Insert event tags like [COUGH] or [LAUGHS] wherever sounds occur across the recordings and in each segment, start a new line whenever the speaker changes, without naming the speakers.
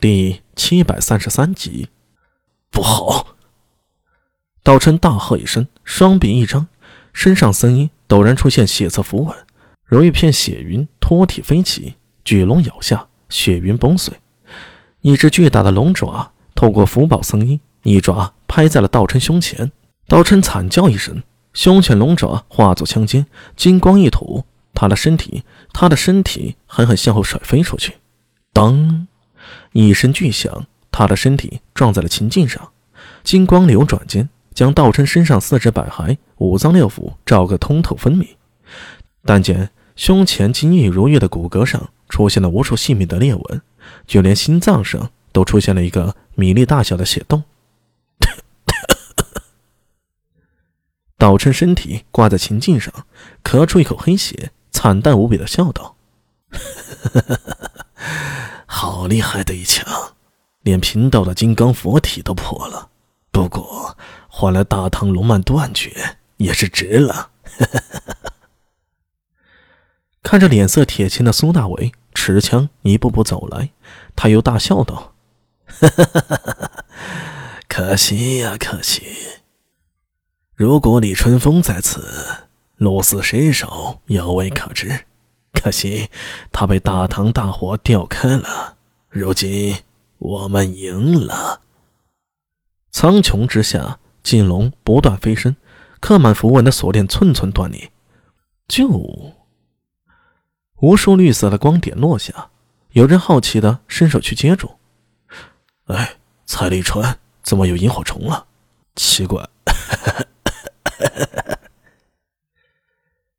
第七百三十三集，不好！道琛大喝一声，双臂一张，身上僧衣陡然出现血色符文，如一片血云脱体飞起，巨龙咬下，血云崩碎。一只巨大的龙爪透过符宝僧衣，一爪拍在了道琛胸前。道琛惨叫一声，凶犬龙爪化作枪尖，金光一吐，他的身体，他的身体狠狠向后甩飞出去，当。一声巨响，他的身体撞在了琴颈上，金光流转间，将道琛身上四肢百骸、五脏六腑照个通透分明。但见胸前金玉如玉的骨骼上出现了无数细密的裂纹，就连心脏上都出现了一个米粒大小的血洞。道琛身体挂在琴颈上，咳出一口黑血，惨淡无比的笑道。[LAUGHS] 好厉害的一枪，连贫道的金刚佛体都破了。不过换来大唐龙脉断绝也是值了。[LAUGHS] 看着脸色铁青的苏大伟，持枪一步步走来，他又大笑道：“ [LAUGHS] 可惜呀，可惜！如果李春风在此，鹿死谁手，犹未可知。”可惜，他被大唐大火吊开了。如今我们赢了。苍穹之下，金龙不断飞升，刻满符文的锁链寸寸断裂。就，无数绿色的光点落下，有人好奇的伸手去接住。哎，彩丽川怎么有萤火虫了？奇怪。[LAUGHS]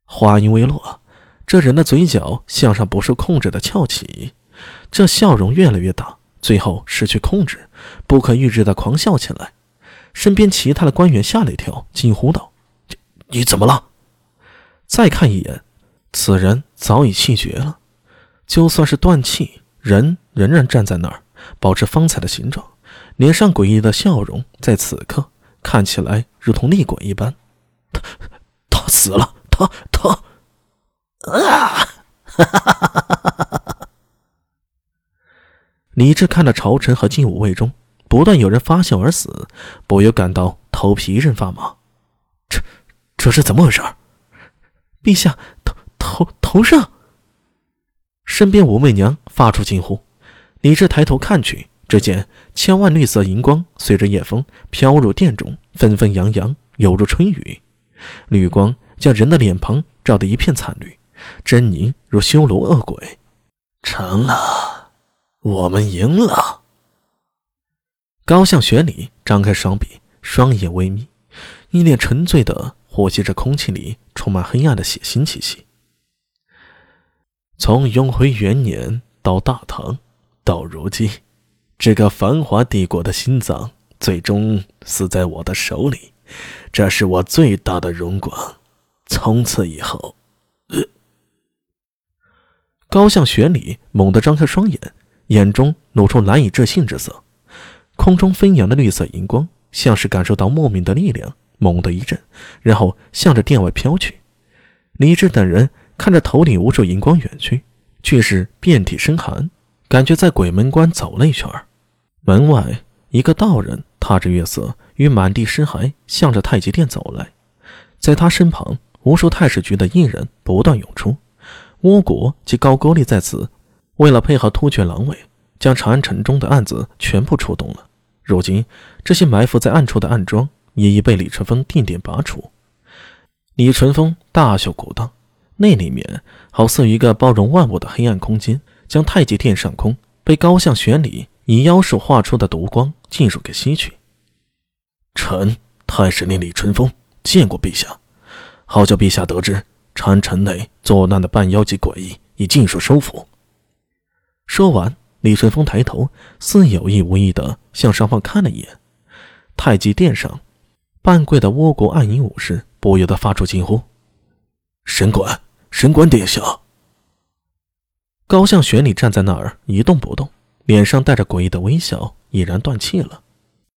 话音未落。这人的嘴角向上不受控制的翘起，这笑容越来越大，最后失去控制，不可预知的狂笑起来。身边其他的官员吓了一跳，惊呼道：“你你怎么了？”再看一眼，此人早已气绝了。就算是断气，人仍然站在那儿，保持方才的形状，脸上诡异的笑容在此刻看起来如同厉鬼一般。他他死了，他他。啊！李治看着朝臣和禁武卫中不断有人发笑而死，不由感到头皮一阵发麻。这这是怎么回事？陛下头头头上，身边武媚娘发出惊呼。李治抬头看去，只见千万绿色银光随着夜风飘入殿中，纷纷扬扬，犹如春雨。绿光将人的脸庞照得一片惨绿。狰狞如修罗恶鬼，成了，我们赢了。高向玄礼张开双臂，双眼微眯，一脸沉醉的呼吸着空气里充满黑暗的血腥气息。从永徽元年到大唐，到如今，这个繁华帝国的心脏最终死在我的手里，这是我最大的荣光。从此以后。高向雪里猛地张开双眼，眼中露出难以置信之色。空中飞扬的绿色荧光，像是感受到莫名的力量，猛地一震，然后向着殿外飘去。李治等人看着头顶无数荧光远去，却是遍体生寒，感觉在鬼门关走了一圈。门外，一个道人踏着月色与满地尸骸，向着太极殿走来。在他身旁，无数太史局的艺人不断涌出。倭国及高句丽在此，为了配合突厥狼尾，将长安城中的案子全部出动了。如今，这些埋伏在暗处的暗桩也已被李淳风定点拔除。李淳风大袖鼓荡，那里面好似一个包容万物的黑暗空间，将太极殿上空被高向玄里以妖术画出的毒光尽数给吸去。臣太史令李淳风见过陛下，好叫陛下得知。长安城内作乱的半妖及诡异已尽数收服。说完，李淳风抬头，似有意无意地向上方看了一眼。太极殿上，半跪的倭国暗影武士不由得发出惊呼：“神官，神官殿下！”高向玄礼站在那儿一动不动，脸上带着诡异的微笑，已然断气了。